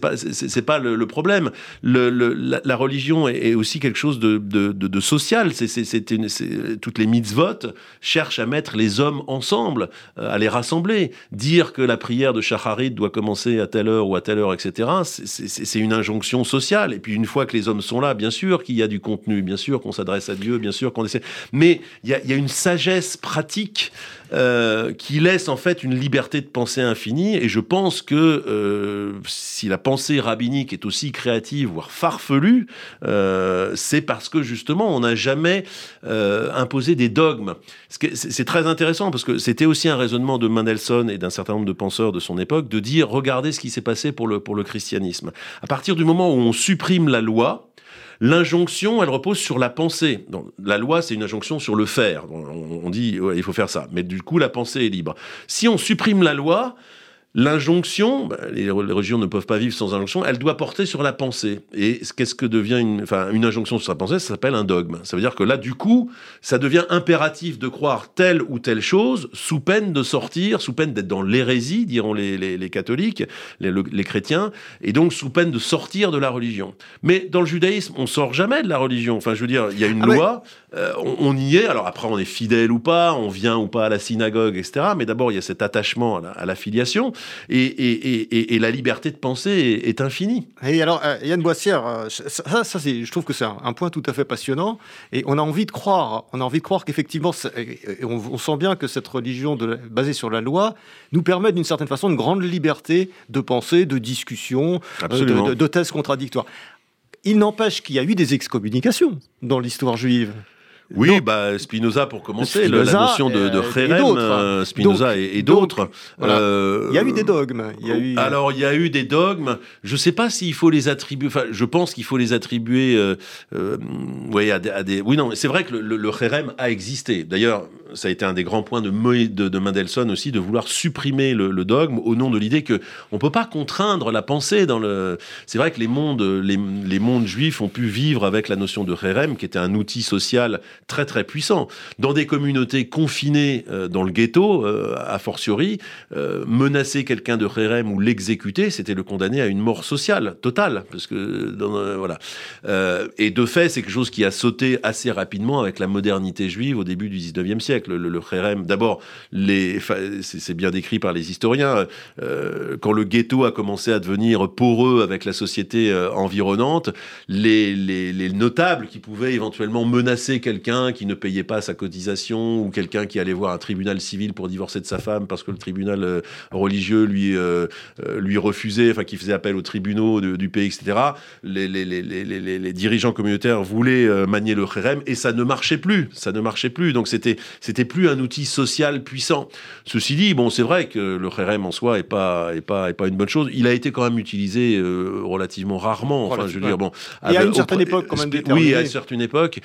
pas c'est pas le, problème. La, religion est, aussi quelque chose de de, de, social. C'est toutes les mitzvot cherchent à mettre les hommes ensemble, à les rassembler. Dire que la prière de Shacharit doit commencer à telle heure ou à telle heure, etc. C'est une injonction sociale. Et puis une fois que les hommes sont là, bien sûr qu'il y a du contenu, bien sûr qu'on s'adresse à Dieu, bien sûr qu'on mais il y a, une sagesse pratique euh, qui laisse en fait une liberté de pensée infinie. Et je pense que euh, si la pensée rabbinique est aussi créative, voire farfelue, euh, c'est parce que justement on n'a jamais imposé des dogmes. C'est très intéressant parce que c'était aussi un raisonnement de Mendelssohn et d'un certain nombre de penseurs de son époque de dire regardez ce qui s'est passé pour le, pour le christianisme. À partir du moment où on supprime la loi, L'injonction, elle repose sur la pensée. la loi, c'est une injonction sur le faire. On, dit, il faut faire ça. Mais du coup, la pensée est libre. Si on supprime la loi, L'injonction, bah, les religions ne peuvent pas vivre sans injonction, elle doit porter sur la pensée. Et qu'est-ce que devient une, enfin, une injonction sur la pensée? Ça s'appelle un dogme. Ça veut dire que là, du coup, ça devient impératif de croire telle ou telle chose, sous peine de sortir, sous peine d'être dans l'hérésie, diront les, les, catholiques, les, les, chrétiens, et donc sous peine de sortir de la religion. Mais dans le judaïsme, on sort jamais de la religion. Enfin, je veux dire, il y a une ah loi, euh, on, y est. Alors après, on est fidèle ou pas, on vient ou pas à la synagogue, etc. Mais d'abord, il y a cet attachement à la filiation et, la liberté de penser est, infinie. Et alors, euh, Yann Boissière, euh, ça, ça je trouve que c'est un, point tout à fait passionnant, et on a envie de croire, on a envie de croire qu'effectivement, on, sent bien que cette religion basée sur la loi nous permet d'une certaine façon une grande liberté de pensée, de discussion, euh, de, de thèses contradictoires. Il n'empêche qu'il y a eu des excommunications dans l'histoire juive. Oui, bah, Spinoza pour commencer, la notion de, de euh, Spinoza et, d'autres. Euh, il y a eu des dogmes. Il y a eu... Alors, il y a eu des dogmes. Je ne sais pas s'il faut les attribuer. Enfin, je pense qu'il faut les attribuer. Euh, euh ouais, à, des, Oui, non, c'est vrai que le, le, a existé. D'ailleurs, ça a été un des grands points de, de, de Mendelssohn aussi, de vouloir supprimer le, le dogme au nom de l'idée que on peut pas contraindre la pensée dans le. C'est vrai que les mondes, les, les, mondes juifs ont pu vivre avec la notion de Kherem, qui était un outil social très très puissant. Dans des communautés confinées euh, dans le ghetto, euh, a fortiori, euh, menacer quelqu'un de Kherem ou l'exécuter, c'était le condamner à une mort sociale totale, parce que dans, voilà. et de fait, c'est quelque chose qui a sauté assez rapidement avec la modernité juive au début du 19e siècle le, le, D'abord, c'est bien décrit par les historiens. Euh, quand le ghetto a commencé à devenir poreux avec la société euh, environnante, les, notables qui pouvaient éventuellement menacer quelqu'un qui ne payait pas sa cotisation ou quelqu'un qui allait voir un tribunal civil pour divorcer de sa femme parce que le tribunal euh, religieux lui lui refusait, enfin qui faisait appel aux tribunaux du pays, etc. Les, les, dirigeants communautaires voulaient manier le kherem et ça ne marchait plus. Ça ne marchait plus. Donc c'était c'était plus un outil social puissant. Ceci dit, bon, c'est vrai que le RRM en soi est pas, est pas, est pas une bonne chose. Il a été quand même utilisé relativement rarement. Enfin, je veux dire, bon. Et à une certaine époque, quand même. Oui, à une certaine époque.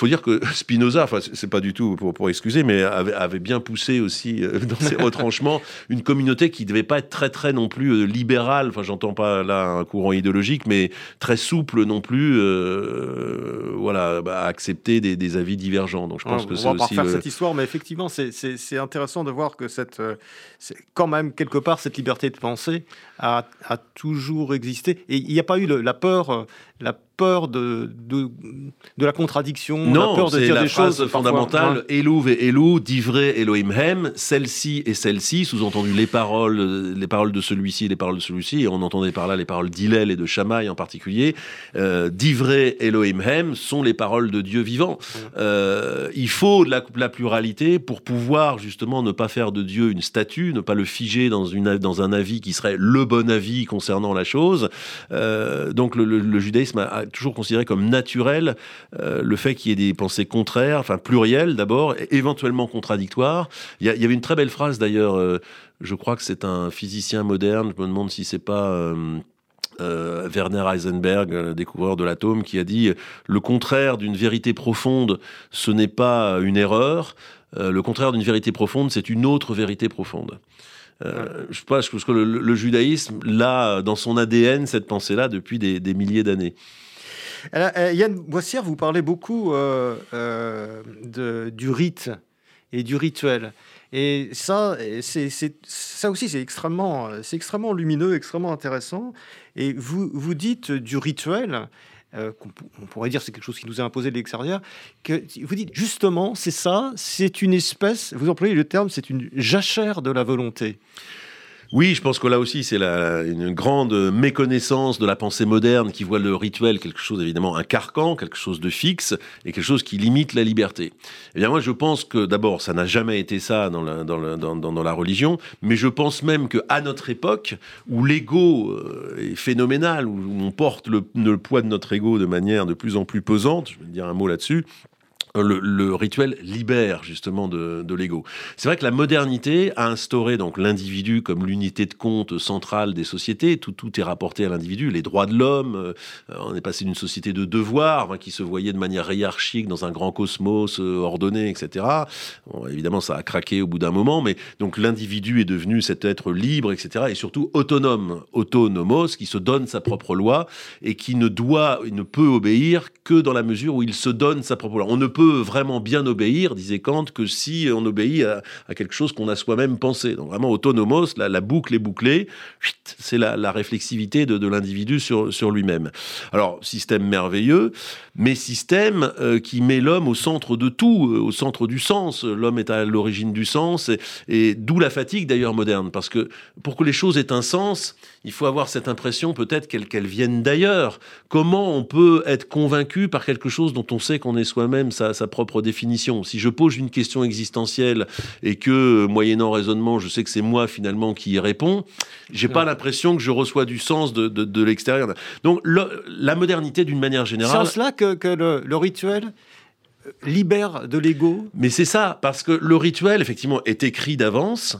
Faut dire que (laughs) Spinoza, enfin, c'est pas du tout pour, pour excuser, mais avait, avait bien poussé aussi (laughs) dans ses (laughs) retranchements une communauté qui devait pas être très, très non plus libérale. Enfin, j'entends pas là un courant idéologique, mais très souple non plus. voilà, bah, accepter des, avis divergents. Donc je pense que c'est On va refaire cette histoire, mais effectivement, c'est intéressant de voir que cette, euh, quand même quelque part cette liberté de penser a, a toujours existé. Et il n'y a pas eu la peur, euh, la peur de, de, de la contradiction, non, la peur de dire la des choses fondamentales. Elouv et Elou, divré Elohim Hem, celle-ci et celle-ci, sous-entendu les paroles, les paroles de celui-ci et les paroles de celui-ci, et on entendait par là les paroles d'Hillel et de Shammai en particulier. Euh, divré Elohim Hem sont les paroles de Dieu vivant. Euh, il faut de la, la, pluralité pour pouvoir justement ne pas faire de Dieu une statue, ne pas le figer dans, une, dans un avis qui serait le bon avis concernant la chose. Euh, donc le, judaïsme a toujours considéré comme naturel euh, le fait qu'il y ait des pensées contraires, enfin plurielles d'abord, éventuellement contradictoires. Il y, avait une très belle phrase d'ailleurs, euh, je crois que c'est un physicien moderne, je me demande si c'est pas... Werner Heisenberg, découvreur de l'atome, qui a dit le contraire d'une vérité profonde, ce n'est pas une erreur. le contraire d'une vérité profonde, c'est une autre vérité profonde. Je pense que le, judaïsme, l'a dans son ADN, cette pensée-là, depuis des milliers d'années. Euh, Yann Boissière, vous parlez beaucoup euh, euh, de, du rite et du rituel. Et ça, c'est, ça aussi, c'est extrêmement, c'est extrêmement lumineux, extrêmement intéressant. Et vous, vous dites du rituel, on pourrait dire c'est quelque chose qui nous est imposé de l'extérieur, que vous dites justement, c'est ça, c'est une espèce, vous employez le terme, c'est une jachère de la volonté. Oui, je pense que là aussi, c'est une grande méconnaissance de la pensée moderne qui voit le rituel quelque chose, évidemment, un carcan, quelque chose de fixe et quelque chose qui limite la liberté. Eh bien, moi, je pense que d'abord, ça n'a jamais été ça dans la, religion, mais je pense même qu'à notre époque, où l'ego euh, est phénoménal, où on porte le, le poids de notre ego de manière de plus en plus pesante, je vais dire un mot là-dessus, le, rituel libère justement de, l'ego. C'est vrai que la modernité a instauré donc l'individu comme l'unité de compte centrale des sociétés. Tout, est rapporté à l'individu. Les droits de l'homme. Euh, on est passé d'une société de devoir qui se voyait de manière hiérarchique dans un grand cosmos euh, ordonné, etc. évidemment, ça a craqué au bout d'un moment, mais donc l'individu est devenu cet être libre, etc. Et surtout autonome, autonomos, qui se donne sa propre loi et qui ne doit, ne peut obéir que dans la mesure où il se donne sa propre loi. On ne peut vraiment bien obéir, disait Kant, que si on obéit à, quelque chose qu'on a soi-même pensé. Donc vraiment autonomos, la, boucle est bouclée, c'est la, réflexivité de, l'individu sur, lui-même. Alors, système merveilleux, mais système euh, qui met l'homme au centre de tout, euh, au centre du sens. L'homme est à l'origine du sens, et, d'où la fatigue d'ailleurs moderne, parce que pour que les choses aient un sens, il faut avoir cette impression peut-être qu'elles viennent d'ailleurs. Comment on peut être convaincu par quelque chose dont on sait qu'on est soi-même sa, sa, propre définition? Si je pose une question existentielle et que, moyennant raisonnement, je sais que c'est moi finalement qui y réponds, j'ai pas l'impression que je reçois du sens de, de, l'extérieur. Donc la modernité, d'une manière générale... C'est en cela que, que le, le rituel libère de l'ego? Mais c'est ça, parce que le rituel, effectivement, est écrit d'avance.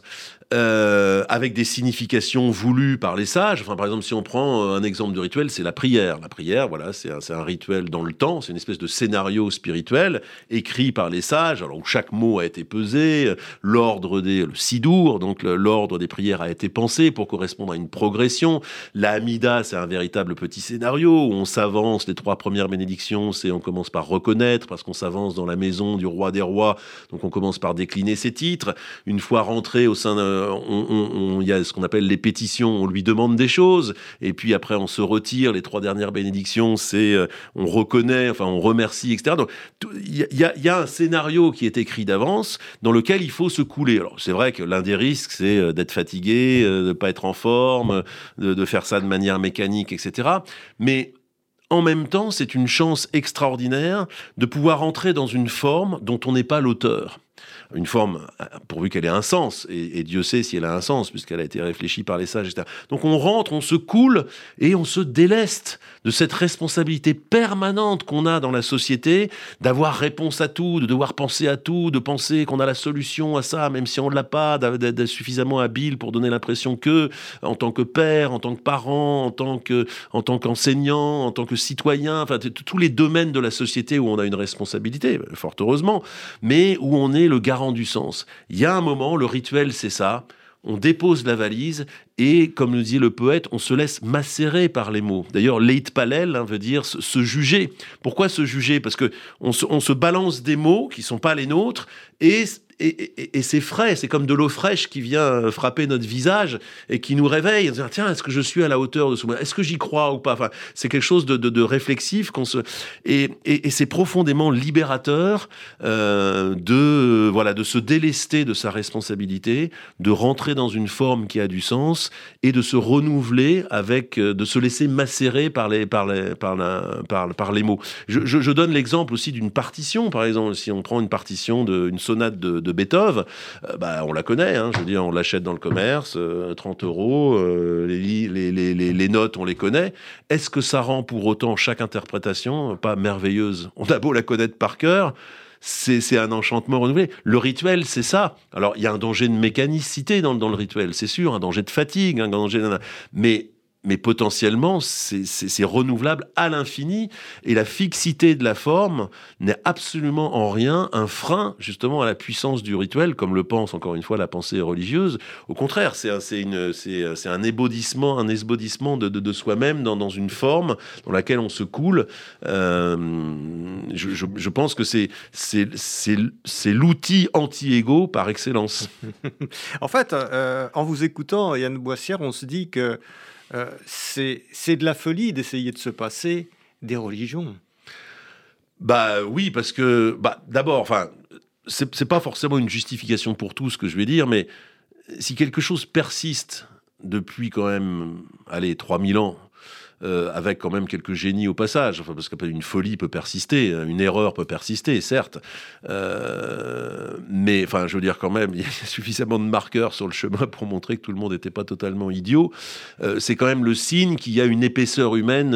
Euh, avec des significations voulues par les sages. Enfin, par exemple, si on prend euh, un exemple de rituel, c'est la prière. La prière, voilà, c'est un, rituel dans le temps, c'est une espèce de scénario spirituel écrit par les sages, où chaque mot a été pesé, l'ordre des, le sidour, donc l'ordre des prières a été pensé pour correspondre à une progression. La Amida, c'est un véritable petit scénario où on s'avance, les trois premières bénédictions, c'est on commence par reconnaître parce qu'on s'avance dans la maison du roi des rois, donc on commence par décliner ses titres. Une fois rentré au sein d'un il y a ce qu'on appelle les pétitions, on lui demande des choses, et puis après on se retire. Les trois dernières bénédictions, c'est euh, on reconnaît, enfin on remercie, etc. Donc il y, a un scénario qui est écrit d'avance dans lequel il faut se couler. Alors c'est vrai que l'un des risques, c'est euh, d'être fatigué, euh, de ne pas être en forme, de faire ça de manière mécanique, etc. Mais en même temps, c'est une chance extraordinaire de pouvoir entrer dans une forme dont on n'est pas l'auteur. Une forme, pourvu qu'elle ait un sens, et, Dieu sait si elle a un sens, puisqu'elle a été réfléchie par les sages, etc. Donc on rentre, on se coule, et on se déleste de cette responsabilité permanente qu'on a dans la société, d'avoir réponse à tout, de devoir penser à tout, de penser qu'on a la solution à ça, même si on ne l'a pas, d'être suffisamment habile pour donner l'impression que, en tant que père, en tant que parent, en tant que, en tant qu'enseignant, en tant que citoyen, enfin tous les domaines de la société où on a une responsabilité, fort heureusement, mais où on est le garant du sens. Il y a un moment, le rituel, c'est ça. On dépose la valise et, comme nous dit le poète, on se laisse macérer par les mots. D'ailleurs, leit palel hein, veut dire se, juger. Pourquoi se juger? Parce que on se, on se balance des mots qui sont pas les nôtres et et, c'est frais, c'est comme de l'eau fraîche qui vient frapper notre visage et qui nous réveille. En disant, Tiens, est-ce que je suis à la hauteur de ce Est-ce que j'y crois ou pas? Enfin, C'est quelque chose de, réflexif et, c'est profondément libérateur euh, de voilà de se délester de sa responsabilité, de rentrer dans une forme qui a du sens et de se renouveler avec, euh, de se laisser macérer par les par les par par, par les mots. Je, donne l'exemple aussi d'une partition, par exemple, si on prend une partition d'une sonate de Beethoven, euh, bah, on la connaît. Hein, je veux dire, on l'achète dans le commerce, 30 euh, euros, euh, les, notes, on les connaît. Est-ce que ça rend pour autant chaque interprétation pas merveilleuse? On a beau la connaître par cœur c'est un enchantement renouvelé. Le rituel, c'est ça. Alors, il y a un danger de mécanicité dans, le rituel, c'est sûr, un danger de fatigue, un danger... Mais mais potentiellement, c'est renouvelable à l'infini. Et la fixité de la forme n'est absolument en rien un frein, justement, à la puissance du rituel, comme le pense, encore une fois, la pensée religieuse. Au contraire, c'est un, ébaudissement, un esbaudissement de, soi-même dans, une forme dans laquelle on se coule. Euh, je, pense que c'est l'outil anti-égo par excellence. (laughs) en fait, euh, en vous écoutant, Yann Boissière, on se dit que euh, c'est de la folie d'essayer de se passer des religions. Bah oui, parce que bah, d'abord, enfin, c'est pas forcément une justification pour tout ce que je vais dire, mais si quelque chose persiste depuis quand même, allez, 3000 ans, euh, avec quand même quelques génies au passage, parce qu'une folie peut persister, hein, une erreur peut persister, certes, euh, mais enfin, je veux dire quand même, (laughs) il y a suffisamment de marqueurs sur le chemin pour montrer que tout le monde n'était pas totalement idiot. Euh, c'est quand même le signe qu'il y a une épaisseur humaine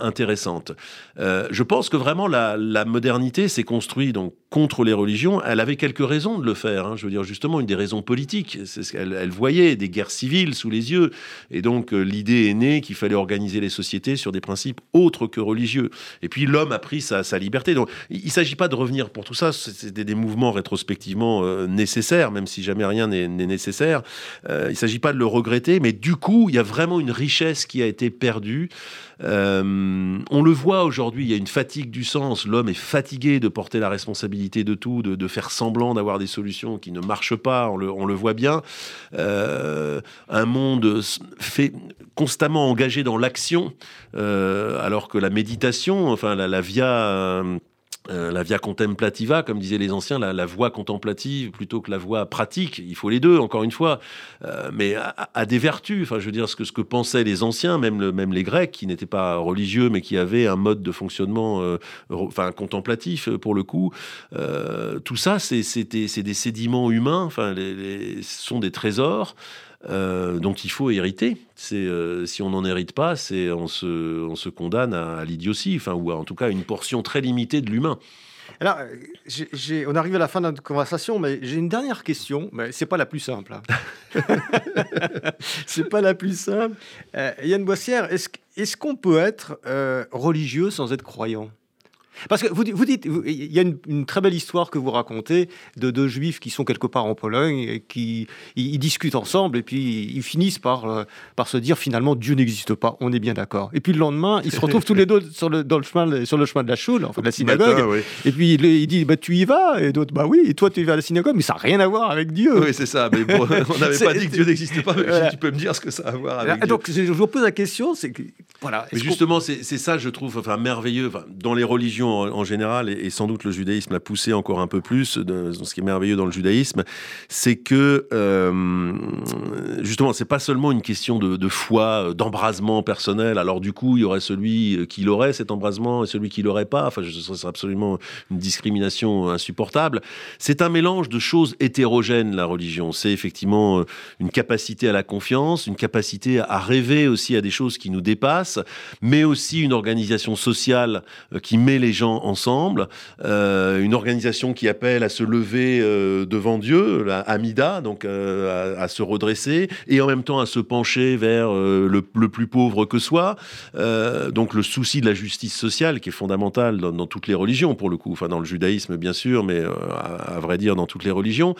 intéressante. je pense que vraiment la, modernité s'est construite donc contre les religions, elle avait quelques raisons de le faire. Hein. Je veux dire, justement, une des raisons politiques. C'est ce qu'elle elle voyait des guerres civiles sous les yeux. Et donc, l'idée est née qu'il fallait organiser les sur des principes autres que religieux. Et puis, l'homme a pris sa, liberté. Donc, il ne s'agit pas de revenir pour tout ça. C'est des, mouvements rétrospectivement euh, nécessaires, même si jamais rien n'est nécessaire. Euh, il ne s'agit pas de le regretter. Mais du coup, il y a vraiment une richesse qui a été perdue. Euh, on le voit aujourd'hui, il y a une fatigue du sens. L'homme est fatigué de porter la responsabilité de tout, de, faire semblant d'avoir des solutions qui ne marchent pas. On le, voit bien. Euh, un monde fait constamment engagé dans l'action, euh, alors que la méditation, enfin la, la via euh, la via contemplativa, comme disaient les anciens, la, voie contemplative plutôt que la voie pratique. Il faut les deux, encore une fois, euh, mais à, des vertus. Enfin, je veux dire, ce que, pensaient les anciens, même, même les Grecs, qui n'étaient pas religieux, mais qui avaient un mode de fonctionnement euh, enfin, contemplatif, pour le coup. tout ça, c'est des sédiments humains, enfin, les, ce sont des trésors. Euh, dont il faut hériter. C'est euh, si on n'en hérite pas, c'est on se, on se condamne à, l'idiotie, enfin ou en tout cas à une portion très limitée de l'humain. Alors, on arrive à la fin de notre conversation, mais j'ai une dernière question, mais c'est pas la plus simple. Hein. (laughs) c'est pas la plus simple. Euh, Yann Boissière, est-ce qu'on peut être religieux sans être croyant? Parce que vous, vous dites, il y a une, très belle histoire que vous racontez de deux juifs qui sont quelque part en Pologne et qui ils, discutent ensemble et puis ils finissent par, euh, par se dire finalement Dieu n'existe pas, on est bien d'accord. Et puis le lendemain, ils se retrouvent tous les deux sur le, dans le chemin, sur le chemin de la choule, enfin de la synagogue. Et puis il, il dit bah, Tu y vas Et d'autres Bah oui, et toi tu vas à la synagogue, mais ça n'a rien à voir avec Dieu. Oui, c'est ça. Mais bon, (laughs) on n'avait pas dit que Dieu n'existe pas. Mais Tu peux me dire ce que ça a à voir avec Donc je vous pose la question c'est que. Voilà, mais justement, c'est ça, je trouve enfin, merveilleux. dans les religions en, général, et, sans doute le judaïsme l'a poussé encore un peu plus, ce qui est merveilleux dans le judaïsme, c'est que euh, justement, c'est pas seulement une question de, foi, d'embrasement personnel. Alors du coup, il y aurait celui qui l'aurait cet embrasement et celui qui l'aurait pas. Enfin, ce serait absolument une discrimination insupportable. C'est un mélange de choses hétérogènes, la religion. C'est effectivement une capacité à la confiance, une capacité à rêver aussi à des choses qui nous dépassent, mais aussi une organisation sociale euh, qui met les gens ensemble, euh, une organisation qui appelle à se lever euh, devant Dieu, la Amida, donc à, se redresser, et en même temps à se pencher vers le, plus pauvre que soit. donc le souci de la justice sociale qui est fondamental dans, toutes les religions pour le coup, enfin dans le judaïsme bien sûr, mais à, vrai dire dans toutes les religions.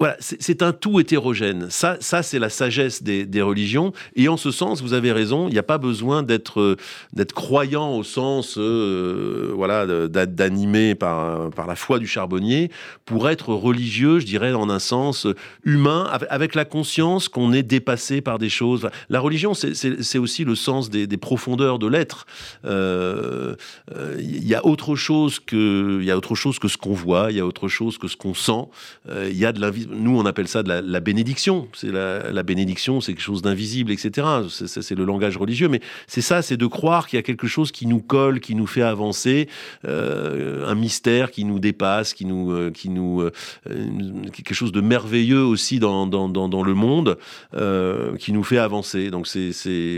Voilà, c'est un tout hétérogène. Ça, ça c'est la sagesse des, religions. Et en ce sens, vous avez raison, il n'y a pas besoin d'être euh, croyant au sens euh, voilà d'animer par, par la foi du charbonnier pour être religieux, je dirais, en un sens humain, avec la conscience qu'on est dépassé par des choses. La religion, c'est aussi le sens des, profondeurs de l'être. Euh, il y a autre chose que y a autre chose que ce qu'on voit, il y a autre chose que ce qu'on sent. Il y a de l'invisible nous, on appelle ça de la, bénédiction. C'est la, bénédiction, c'est quelque chose d'invisible, etc. C'est le langage religieux, mais c'est ça, c'est de croire qu'il y a quelque chose qui nous colle, qui nous fait avancer, euh, un mystère qui nous dépasse, qui nous, euh, qui nous, euh, quelque chose de merveilleux aussi dans, dans, le monde, qui nous fait avancer. Donc c'est,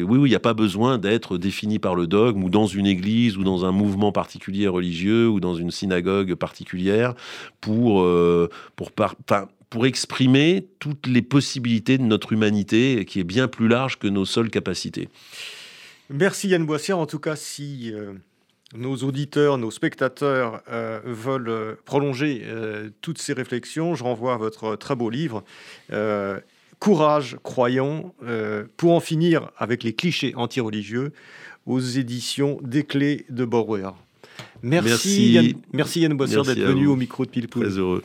oui, oui, il n'y a pas besoin d'être défini par le dogme ou dans une église ou dans un mouvement particulier religieux ou dans une synagogue particulière pour, pour pour exprimer toutes les possibilités de notre humanité qui est bien plus large que nos seules capacités. Merci Yann Boissière. En tout cas, si euh, nos auditeurs, nos spectateurs euh, veulent euh, prolonger toutes ces réflexions, je renvoie à votre très beau livre. Courage, croyons, pour en finir avec les clichés anti-religieux aux éditions des clés de Borwer. Merci, Yann, merci Yann Boissière d'être venu au micro de Pilpoul. Très heureux.